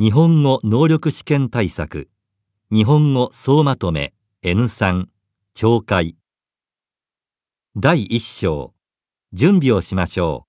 日本語能力試験対策日本語総まとめ N3 懲戒。第1章。準備をしましょう。